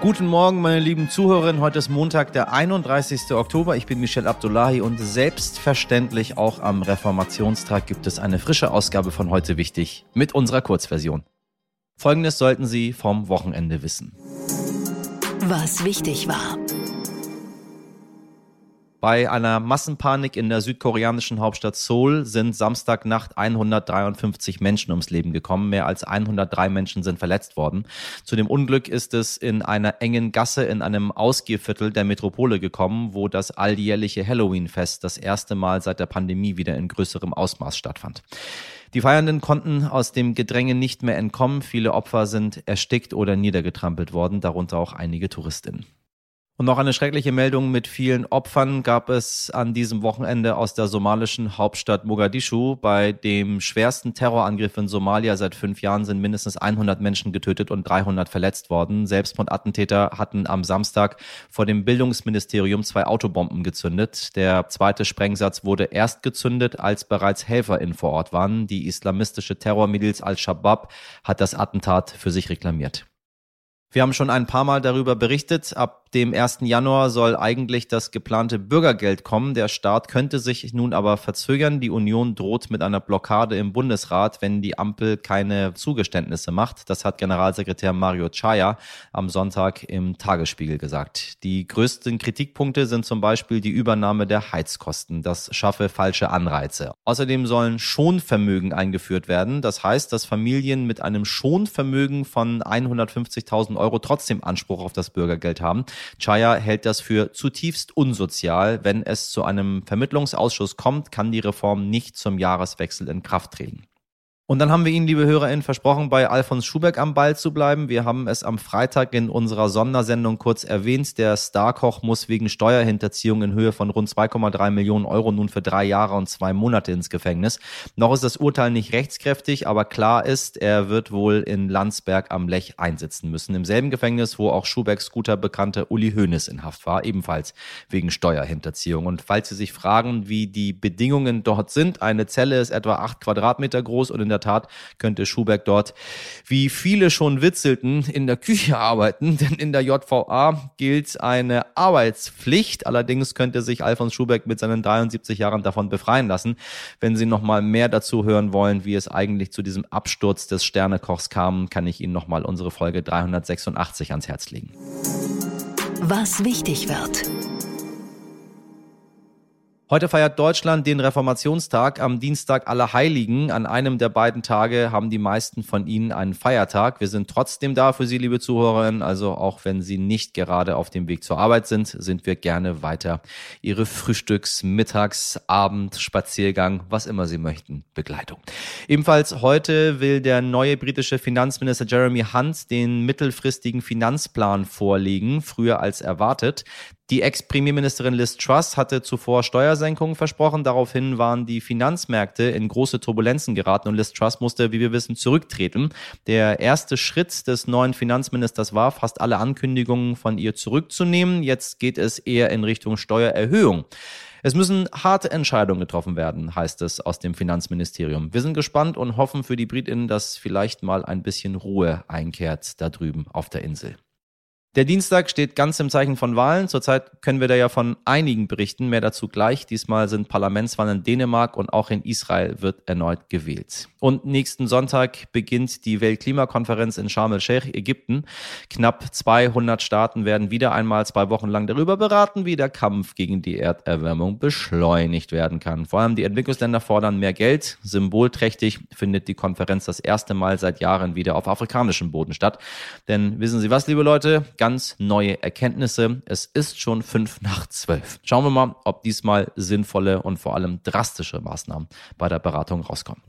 Guten Morgen, meine lieben Zuhörerinnen. Heute ist Montag, der 31. Oktober. Ich bin Michel Abdullahi und selbstverständlich auch am Reformationstag gibt es eine frische Ausgabe von heute wichtig mit unserer Kurzversion. Folgendes sollten Sie vom Wochenende wissen. Was wichtig war. Bei einer Massenpanik in der südkoreanischen Hauptstadt Seoul sind Samstagnacht 153 Menschen ums Leben gekommen. Mehr als 103 Menschen sind verletzt worden. Zu dem Unglück ist es in einer engen Gasse in einem Ausgehviertel der Metropole gekommen, wo das alljährliche Halloween-Fest das erste Mal seit der Pandemie wieder in größerem Ausmaß stattfand. Die Feiernden konnten aus dem Gedränge nicht mehr entkommen. Viele Opfer sind erstickt oder niedergetrampelt worden, darunter auch einige Touristinnen. Und noch eine schreckliche Meldung mit vielen Opfern gab es an diesem Wochenende aus der somalischen Hauptstadt Mogadischu. Bei dem schwersten Terrorangriff in Somalia seit fünf Jahren sind mindestens 100 Menschen getötet und 300 verletzt worden. Selbstmordattentäter hatten am Samstag vor dem Bildungsministerium zwei Autobomben gezündet. Der zweite Sprengsatz wurde erst gezündet, als bereits HelferInnen vor Ort waren. Die islamistische Terrormiliz Al-Shabaab hat das Attentat für sich reklamiert. Wir haben schon ein paar Mal darüber berichtet. Ab dem 1. Januar soll eigentlich das geplante Bürgergeld kommen. Der Start könnte sich nun aber verzögern. Die Union droht mit einer Blockade im Bundesrat, wenn die Ampel keine Zugeständnisse macht. Das hat Generalsekretär Mario Chaya am Sonntag im Tagesspiegel gesagt. Die größten Kritikpunkte sind zum Beispiel die Übernahme der Heizkosten. Das schaffe falsche Anreize. Außerdem sollen Schonvermögen eingeführt werden. Das heißt, dass Familien mit einem Schonvermögen von 150.000 Euro trotzdem Anspruch auf das Bürgergeld haben. Chaya hält das für zutiefst unsozial. Wenn es zu einem Vermittlungsausschuss kommt, kann die Reform nicht zum Jahreswechsel in Kraft treten. Und dann haben wir Ihnen, liebe HörerInnen, versprochen, bei Alfons Schubeck am Ball zu bleiben. Wir haben es am Freitag in unserer Sondersendung kurz erwähnt. Der Starkoch muss wegen Steuerhinterziehung in Höhe von rund 2,3 Millionen Euro nun für drei Jahre und zwei Monate ins Gefängnis. Noch ist das Urteil nicht rechtskräftig, aber klar ist, er wird wohl in Landsberg am Lech einsitzen müssen. Im selben Gefängnis, wo auch Schubecks guter Bekannter Uli Hoeneß in Haft war, ebenfalls wegen Steuerhinterziehung. Und falls Sie sich fragen, wie die Bedingungen dort sind, eine Zelle ist etwa acht Quadratmeter groß und in der der Tat könnte Schuberg dort, wie viele schon witzelten, in der Küche arbeiten, denn in der JVA gilt eine Arbeitspflicht. Allerdings könnte sich Alfons Schuberg mit seinen 73 Jahren davon befreien lassen. Wenn Sie noch mal mehr dazu hören wollen, wie es eigentlich zu diesem Absturz des Sternekochs kam, kann ich Ihnen noch mal unsere Folge 386 ans Herz legen. Was wichtig wird. Heute feiert Deutschland den Reformationstag am Dienstag aller Heiligen. An einem der beiden Tage haben die meisten von Ihnen einen Feiertag. Wir sind trotzdem da für Sie, liebe Zuhörerinnen. Also auch wenn Sie nicht gerade auf dem Weg zur Arbeit sind, sind wir gerne weiter Ihre Frühstücks-, Mittags-, Abend-, Spaziergang, was immer Sie möchten, Begleitung. Ebenfalls heute will der neue britische Finanzminister Jeremy Hunt den mittelfristigen Finanzplan vorlegen, früher als erwartet. Die Ex-Premierministerin Liz Truss hatte zuvor Steuersenkungen versprochen. Daraufhin waren die Finanzmärkte in große Turbulenzen geraten und Liz Truss musste, wie wir wissen, zurücktreten. Der erste Schritt des neuen Finanzministers war, fast alle Ankündigungen von ihr zurückzunehmen. Jetzt geht es eher in Richtung Steuererhöhung. Es müssen harte Entscheidungen getroffen werden, heißt es aus dem Finanzministerium. Wir sind gespannt und hoffen für die Britinnen, dass vielleicht mal ein bisschen Ruhe einkehrt da drüben auf der Insel. Der Dienstag steht ganz im Zeichen von Wahlen. Zurzeit können wir da ja von einigen berichten. Mehr dazu gleich. Diesmal sind Parlamentswahlen in Dänemark und auch in Israel wird erneut gewählt. Und nächsten Sonntag beginnt die Weltklimakonferenz in Sharm el-Sheikh, Ägypten. Knapp 200 Staaten werden wieder einmal zwei Wochen lang darüber beraten, wie der Kampf gegen die Erderwärmung beschleunigt werden kann. Vor allem die Entwicklungsländer fordern mehr Geld. Symbolträchtig findet die Konferenz das erste Mal seit Jahren wieder auf afrikanischem Boden statt. Denn wissen Sie was, liebe Leute? Ganz neue Erkenntnisse. Es ist schon fünf nach zwölf. Schauen wir mal, ob diesmal sinnvolle und vor allem drastische Maßnahmen bei der Beratung rauskommen.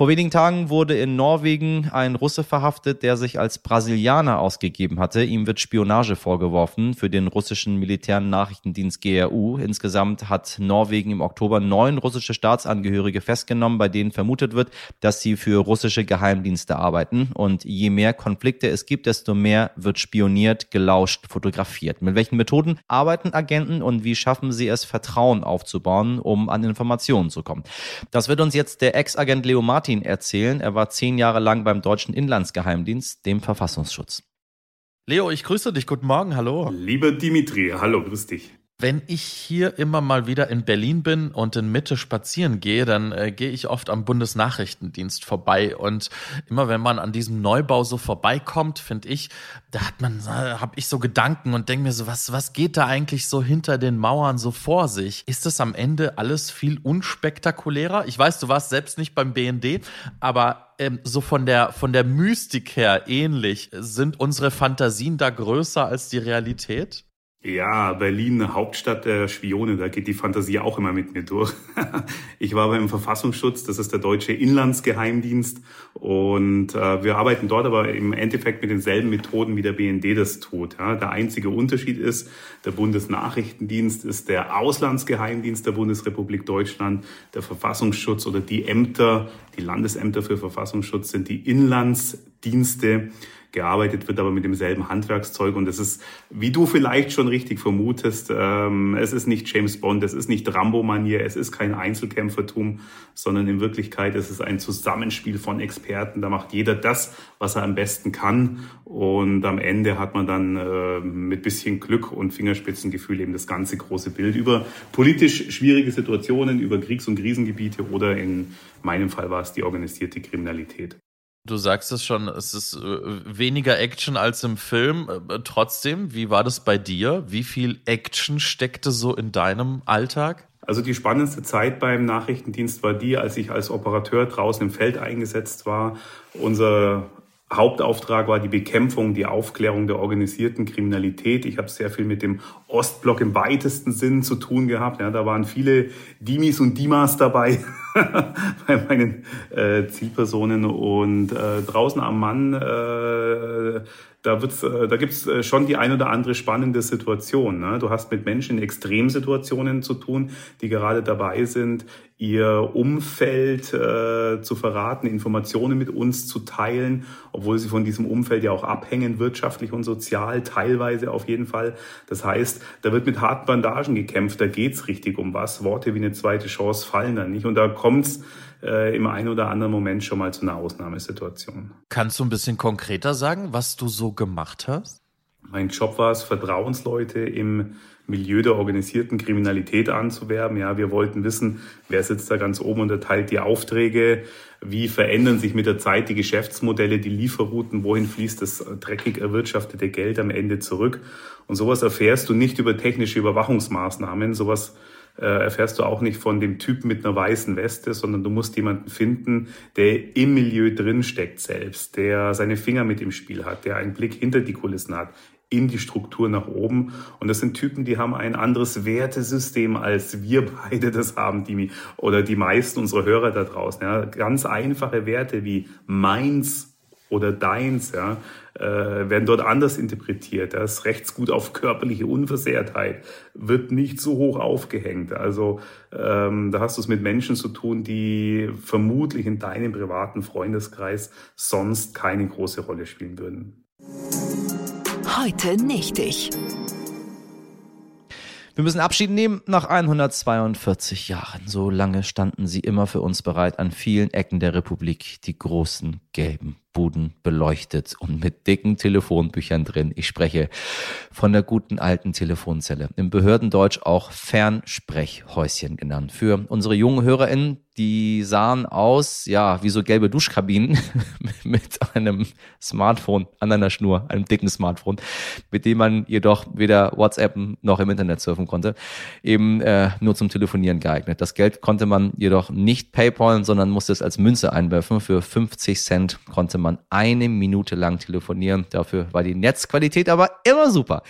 Vor wenigen Tagen wurde in Norwegen ein Russe verhaftet, der sich als Brasilianer ausgegeben hatte. Ihm wird Spionage vorgeworfen für den russischen militären Nachrichtendienst GRU. Insgesamt hat Norwegen im Oktober neun russische Staatsangehörige festgenommen, bei denen vermutet wird, dass sie für russische Geheimdienste arbeiten. Und je mehr Konflikte es gibt, desto mehr wird spioniert, gelauscht, fotografiert. Mit welchen Methoden arbeiten Agenten und wie schaffen sie es, Vertrauen aufzubauen, um an Informationen zu kommen? Das wird uns jetzt der Ex-Agent Leo Martin Martin erzählen. Er war zehn Jahre lang beim deutschen Inlandsgeheimdienst, dem Verfassungsschutz. Leo, ich grüße dich. Guten Morgen. Hallo. Lieber Dimitri, hallo, grüß dich. Wenn ich hier immer mal wieder in Berlin bin und in Mitte spazieren gehe, dann äh, gehe ich oft am Bundesnachrichtendienst vorbei und immer wenn man an diesem Neubau so vorbeikommt, finde ich, da hat man, äh, habe ich so Gedanken und denke mir so, was was geht da eigentlich so hinter den Mauern so vor sich? Ist das am Ende alles viel unspektakulärer? Ich weiß, du warst selbst nicht beim BND, aber ähm, so von der von der Mystik her ähnlich. Sind unsere Fantasien da größer als die Realität? Ja, Berlin, Hauptstadt der Spione, da geht die Fantasie auch immer mit mir durch. ich war beim Verfassungsschutz, das ist der deutsche Inlandsgeheimdienst und äh, wir arbeiten dort aber im Endeffekt mit denselben Methoden, wie der BND das tut. Der einzige Unterschied ist, der Bundesnachrichtendienst ist der Auslandsgeheimdienst der Bundesrepublik Deutschland, der Verfassungsschutz oder die Ämter, die Landesämter für Verfassungsschutz sind die Inlandsdienste gearbeitet wird, aber mit demselben Handwerkszeug. Und es ist, wie du vielleicht schon richtig vermutest, ähm, es ist nicht James Bond, es ist nicht Rambo-Manier, es ist kein Einzelkämpfertum, sondern in Wirklichkeit ist es ein Zusammenspiel von Experten. Da macht jeder das, was er am besten kann. Und am Ende hat man dann äh, mit bisschen Glück und Fingerspitzengefühl eben das ganze große Bild über politisch schwierige Situationen, über Kriegs- und Krisengebiete oder in meinem Fall war es die organisierte Kriminalität. Du sagst es schon, es ist äh, weniger Action als im Film. Äh, trotzdem, wie war das bei dir? Wie viel Action steckte so in deinem Alltag? Also die spannendste Zeit beim Nachrichtendienst war die, als ich als Operateur draußen im Feld eingesetzt war. Unser Hauptauftrag war die Bekämpfung, die Aufklärung der organisierten Kriminalität. Ich habe sehr viel mit dem Ostblock im weitesten Sinn zu tun gehabt. Ja, da waren viele Dimis und Dimas dabei bei meinen äh, Zielpersonen und äh, draußen am Mann äh, da wird's, äh, da gibt's äh, schon die ein oder andere spannende Situation. Ne? Du hast mit Menschen in Extremsituationen zu tun, die gerade dabei sind, ihr Umfeld äh, zu verraten, Informationen mit uns zu teilen, obwohl sie von diesem Umfeld ja auch abhängen, wirtschaftlich und sozial, teilweise auf jeden Fall. Das heißt, da wird mit harten Bandagen gekämpft, da geht's richtig um was. Worte wie eine zweite Chance fallen da nicht. Und da kommt's äh, im einen oder anderen Moment schon mal zu einer Ausnahmesituation. Kannst du ein bisschen konkreter sagen, was du so gemacht hast? Mein Job war es, Vertrauensleute im Milieu der organisierten Kriminalität anzuwerben. Ja, wir wollten wissen, wer sitzt da ganz oben und erteilt die Aufträge, wie verändern sich mit der Zeit die Geschäftsmodelle, die Lieferrouten, wohin fließt das dreckig erwirtschaftete Geld am Ende zurück. Und sowas erfährst du nicht über technische Überwachungsmaßnahmen, sowas äh, erfährst du auch nicht von dem Typen mit einer weißen Weste, sondern du musst jemanden finden, der im Milieu drinsteckt selbst, der seine Finger mit im Spiel hat, der einen Blick hinter die Kulissen hat, in die Struktur nach oben. Und das sind Typen, die haben ein anderes Wertesystem, als wir beide das haben, die, oder die meisten unserer Hörer da draußen. Ja. Ganz einfache Werte wie meins oder deins, ja, werden dort anders interpretiert. Das Rechtsgut auf körperliche Unversehrtheit wird nicht so hoch aufgehängt. Also ähm, da hast du es mit Menschen zu tun, die vermutlich in deinem privaten Freundeskreis sonst keine große Rolle spielen würden. Heute nicht ich. Wir müssen Abschied nehmen nach 142 Jahren. So lange standen sie immer für uns bereit an vielen Ecken der Republik, die großen gelben Buden beleuchtet und mit dicken Telefonbüchern drin. Ich spreche von der guten alten Telefonzelle. Im Behördendeutsch auch Fernsprechhäuschen genannt. Für unsere jungen HörerInnen, die sahen aus, ja, wie so gelbe Duschkabinen mit einem Smartphone an einer Schnur, einem dicken Smartphone, mit dem man jedoch weder WhatsApp noch im Internet surfen konnte, eben äh, nur zum Telefonieren geeignet. Das Geld konnte man jedoch nicht PayPal, sondern musste es als Münze einwerfen. Für 50 Cent konnte man eine Minute lang telefonieren. Dafür war die Netzqualität aber immer super.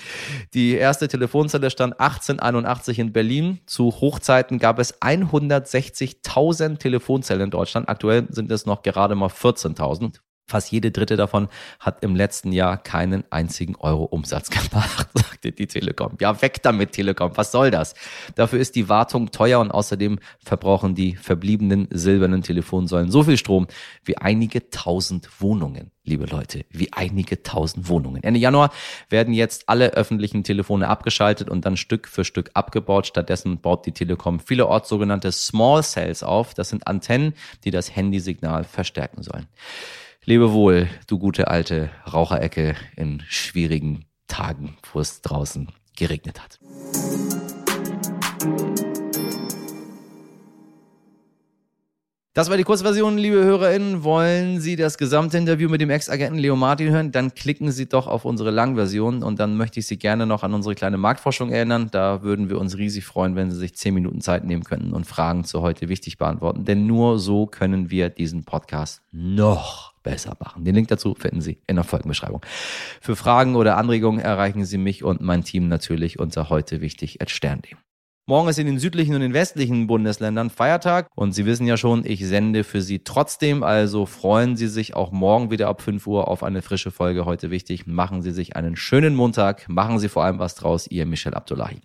Die erste Telefonzelle stand 1881 in Berlin. Zu Hochzeiten gab es 160.000 Telefonzellen in Deutschland. Aktuell sind es noch gerade mal 14.000. Fast jede dritte davon hat im letzten Jahr keinen einzigen Euro Umsatz gemacht, sagte die Telekom. Ja, weg damit, Telekom. Was soll das? Dafür ist die Wartung teuer und außerdem verbrauchen die verbliebenen silbernen Telefonsäulen so viel Strom wie einige tausend Wohnungen, liebe Leute, wie einige tausend Wohnungen. Ende Januar werden jetzt alle öffentlichen Telefone abgeschaltet und dann Stück für Stück abgebaut. Stattdessen baut die Telekom vielerorts sogenannte Small Cells auf. Das sind Antennen, die das Handysignal verstärken sollen. Lebe wohl, du gute alte Raucherecke in schwierigen Tagen, wo es draußen geregnet hat. Das war die Kurzversion, liebe HörerInnen. Wollen Sie das gesamte Interview mit dem Ex-Agenten Leo Martin hören? Dann klicken Sie doch auf unsere Langversion und dann möchte ich Sie gerne noch an unsere kleine Marktforschung erinnern. Da würden wir uns riesig freuen, wenn Sie sich zehn Minuten Zeit nehmen könnten und Fragen zu heute wichtig beantworten. Denn nur so können wir diesen Podcast noch besser machen. Den Link dazu finden Sie in der Folgenbeschreibung. Für Fragen oder Anregungen erreichen Sie mich und mein Team natürlich unter heute wichtig at stern.de. Morgen ist in den südlichen und den westlichen Bundesländern Feiertag und Sie wissen ja schon, ich sende für Sie trotzdem, also freuen Sie sich auch morgen wieder ab 5 Uhr auf eine frische Folge heute wichtig. Machen Sie sich einen schönen Montag, machen Sie vor allem was draus, Ihr Michel Abdullahi.